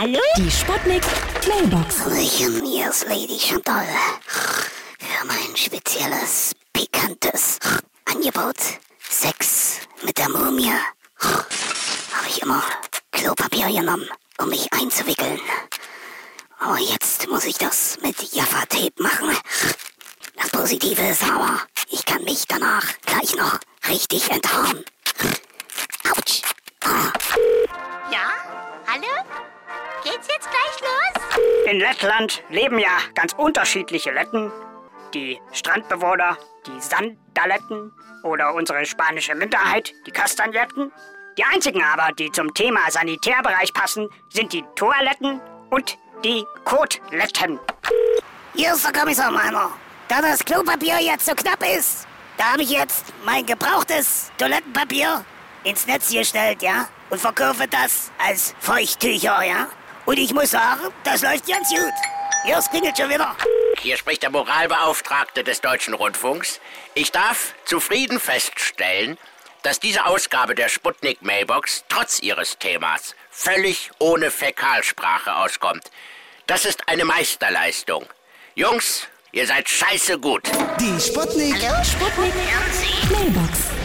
Hallo? Die Sputnik Mailbox. Hallöchen, hier ist Lady Chantal. Für mein spezielles, pikantes Angebot Sex mit der Mumie habe ich immer Klopapier genommen, um mich einzuwickeln. Aber jetzt muss ich das mit Jaffa-Tape machen. Das Positive ist aber, ich kann mich danach gleich noch richtig enthauen. Geht's jetzt gleich los? In Lettland leben ja ganz unterschiedliche Letten. Die Strandbewohner, die Sandaletten oder unsere spanische Minderheit, die Kastagnetten. Die einzigen aber, die zum Thema Sanitärbereich passen, sind die Toiletten und die Kotletten. Hier ist der Kommissar Meiner. Da das Klopapier jetzt so knapp ist, da habe ich jetzt mein gebrauchtes Toilettenpapier ins Netz gestellt, ja? Und verkaufe das als Feuchttücher, ja? Und ich muss sagen, das läuft ganz gut. Hier, es klingelt schon wieder. Hier spricht der Moralbeauftragte des Deutschen Rundfunks. Ich darf zufrieden feststellen, dass diese Ausgabe der Sputnik Mailbox trotz ihres Themas völlig ohne Fäkalsprache auskommt. Das ist eine Meisterleistung. Jungs, ihr seid scheiße gut. Die Sputnik. Sputnik Mailbox.